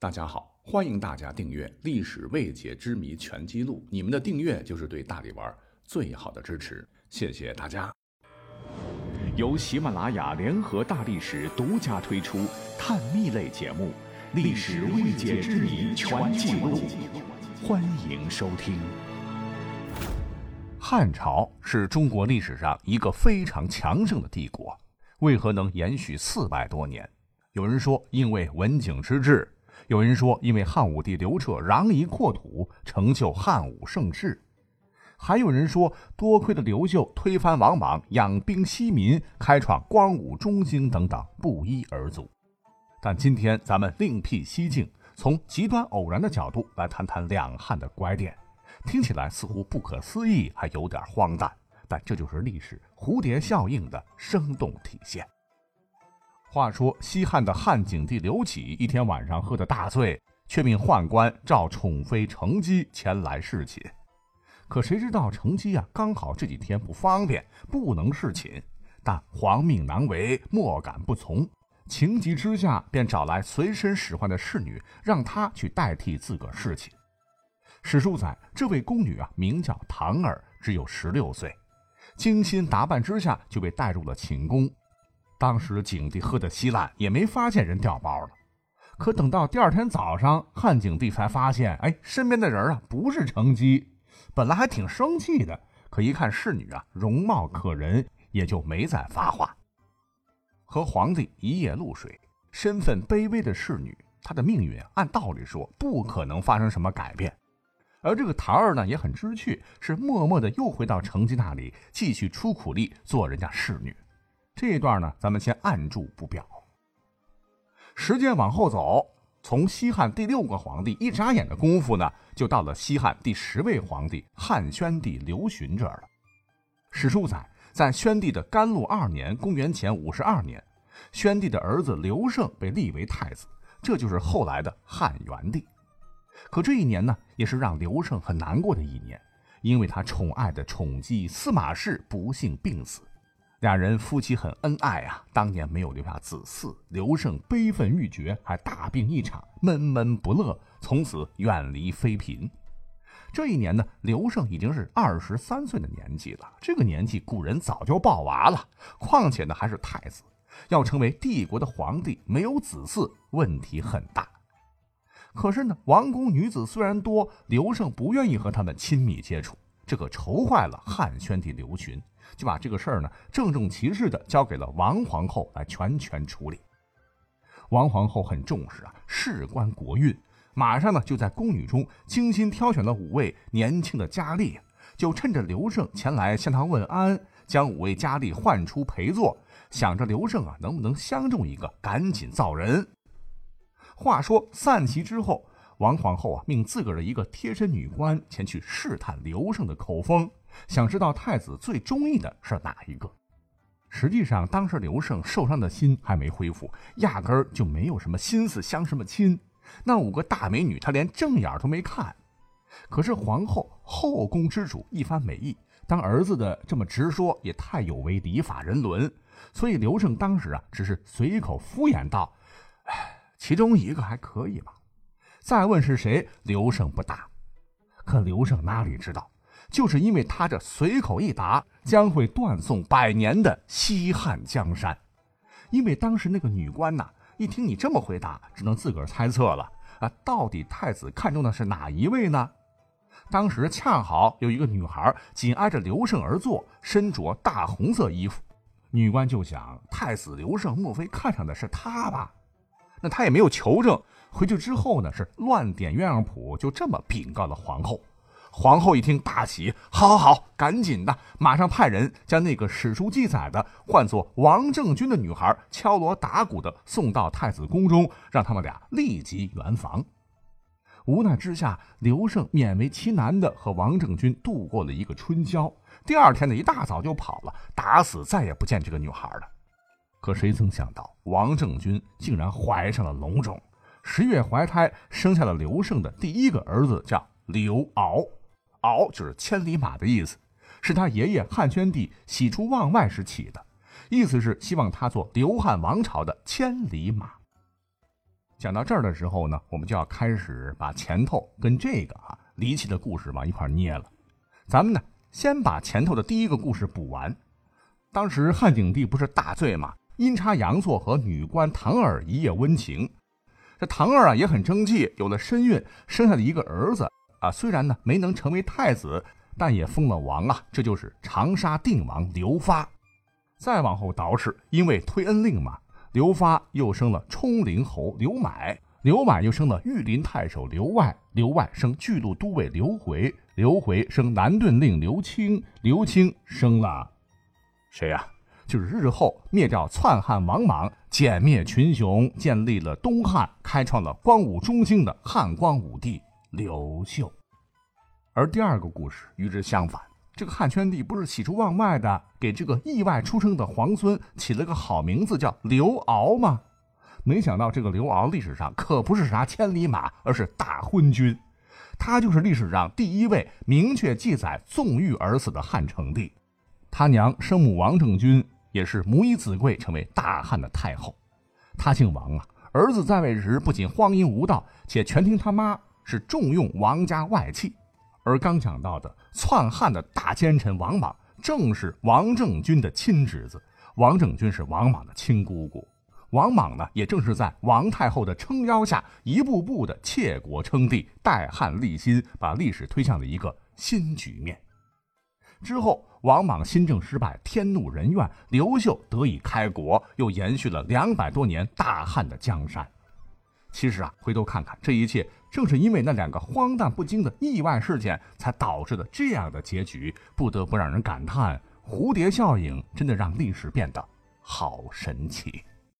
大家好，欢迎大家订阅《历史未解之谜全记录》，你们的订阅就是对大力丸最好的支持，谢谢大家。由喜马拉雅联合大历史独家推出探秘类节目《历史未解之谜全记录》，欢迎收听。汉朝是中国历史上一个非常强盛的帝国，为何能延续四百多年？有人说，因为文景之治。有人说，因为汉武帝刘彻攘夷扩土，成就汉武盛世；还有人说，多亏了刘秀推翻王莽，养兵息民，开创光武中兴等等，不一而足。但今天咱们另辟蹊径，从极端偶然的角度来谈谈两汉的拐点，听起来似乎不可思议，还有点荒诞，但这就是历史蝴蝶效应的生动体现。话说西汉的汉景帝刘启一天晚上喝得大醉，却命宦官召宠妃程姬前来侍寝。可谁知道程姬啊，刚好这几天不方便，不能侍寝。但皇命难违，莫敢不从。情急之下，便找来随身使唤的侍女，让她去代替自个侍寝。史书载，这位宫女啊，名叫唐儿，只有十六岁，精心打扮之下，就被带入了寝宫。当时景帝喝得稀烂，也没发现人掉包了。可等到第二天早上，汉景帝才发现，哎，身边的人啊不是程姬。本来还挺生气的，可一看侍女啊容貌可人，也就没再发话。和皇帝一夜露水，身份卑微的侍女，她的命运按道理说不可能发生什么改变。而这个桃儿呢，也很知趣，是默默的又回到程姬那里，继续出苦力做人家侍女。这一段呢，咱们先按住不表。时间往后走，从西汉第六个皇帝一眨眼的功夫呢，就到了西汉第十位皇帝汉宣帝刘询这儿了。史书载，在宣帝的甘露二年（公元前五十二年），宣帝的儿子刘胜被立为太子，这就是后来的汉元帝。可这一年呢，也是让刘胜很难过的一年，因为他宠爱的宠姬司马氏不幸病死。俩人夫妻很恩爱啊，当年没有留下子嗣，刘胜悲愤欲绝，还大病一场，闷闷不乐，从此远离妃嫔。这一年呢，刘胜已经是二十三岁的年纪了。这个年纪，古人早就抱娃了，况且呢还是太子，要成为帝国的皇帝，没有子嗣，问题很大。可是呢，王宫女子虽然多，刘胜不愿意和他们亲密接触，这可愁坏了汉宣帝刘询。就把这个事儿呢，郑重其事的交给了王皇后来全权处理。王皇后很重视啊，事关国运，马上呢就在宫女中精心挑选了五位年轻的佳丽，就趁着刘胜前来向她问安，将五位佳丽唤出陪坐，想着刘胜啊能不能相中一个，赶紧造人。话说散席之后，王皇后啊命自个儿的一个贴身女官前去试探刘胜的口风。想知道太子最中意的是哪一个？实际上，当时刘胜受伤的心还没恢复，压根儿就没有什么心思相什么亲。那五个大美女，他连正眼都没看。可是皇后后宫之主一番美意，当儿子的这么直说，也太有违礼法人伦。所以刘胜当时啊，只是随口敷衍道：“哎，其中一个还可以吧。”再问是谁，刘胜不答。可刘胜哪里知道？就是因为他这随口一答，将会断送百年的西汉江山。因为当时那个女官呐，一听你这么回答，只能自个儿猜测了啊，到底太子看中的是哪一位呢？当时恰好有一个女孩紧挨着刘胜而坐，身着大红色衣服，女官就想，太子刘胜莫非看上的是她吧？那她也没有求证，回去之后呢，是乱点鸳鸯谱，就这么禀告了皇后。皇后一听大喜，好，好，好，赶紧的，马上派人将那个史书记载的唤作王政君的女孩敲锣打鼓的送到太子宫中，让他们俩立即圆房。无奈之下，刘胜勉为其难的和王政君度过了一个春宵。第二天的一大早就跑了，打死再也不见这个女孩了。可谁曾想到，王政君竟然怀上了龙种，十月怀胎，生下了刘胜的第一个儿子，叫刘骜。敖就是千里马的意思，是他爷爷汉宣帝喜出望外时起的，意思是希望他做刘汉王朝的千里马。讲到这儿的时候呢，我们就要开始把前头跟这个啊离奇的故事往一块捏了。咱们呢，先把前头的第一个故事补完。当时汉景帝不是大醉吗？阴差阳错和女官唐儿一夜温情。这唐二啊也很争气，有了身孕，生下了一个儿子啊。虽然呢没能成为太子，但也封了王啊。这就是长沙定王刘发。再往后倒饬，因为推恩令嘛。刘发又生了冲陵侯刘买，刘买又生了御林太守刘外，刘外生巨鹿都尉刘回，刘回生南顿令刘清，刘清生了谁呀？就是日后灭掉篡汉王莽，歼灭群雄，建立了东汉，开创了光武中兴的汉光武帝刘秀。而第二个故事与之相反。这个汉宣帝不是喜出望外的给这个意外出生的皇孙起了个好名字叫刘骜吗？没想到这个刘骜历史上可不是啥千里马，而是大昏君。他就是历史上第一位明确记载纵欲而死的汉成帝。他娘生母王政君也是母以子贵，成为大汉的太后。他姓王啊，儿子在位时不仅荒淫无道，且全听他妈，是重用王家外戚。而刚讲到的篡汉的大奸臣王莽，正是王政君的亲侄子。王政君是王莽的亲姑姑。王莽呢，也正是在王太后的撑腰下，一步步的窃国称帝，代汉立新，把历史推向了一个新局面。之后，王莽新政失败，天怒人怨，刘秀得以开国，又延续了两百多年大汉的江山。其实啊，回头看看，这一切正是因为那两个荒诞不经的意外事件，才导致的这样的结局。不得不让人感叹，蝴蝶效应真的让历史变得好神奇。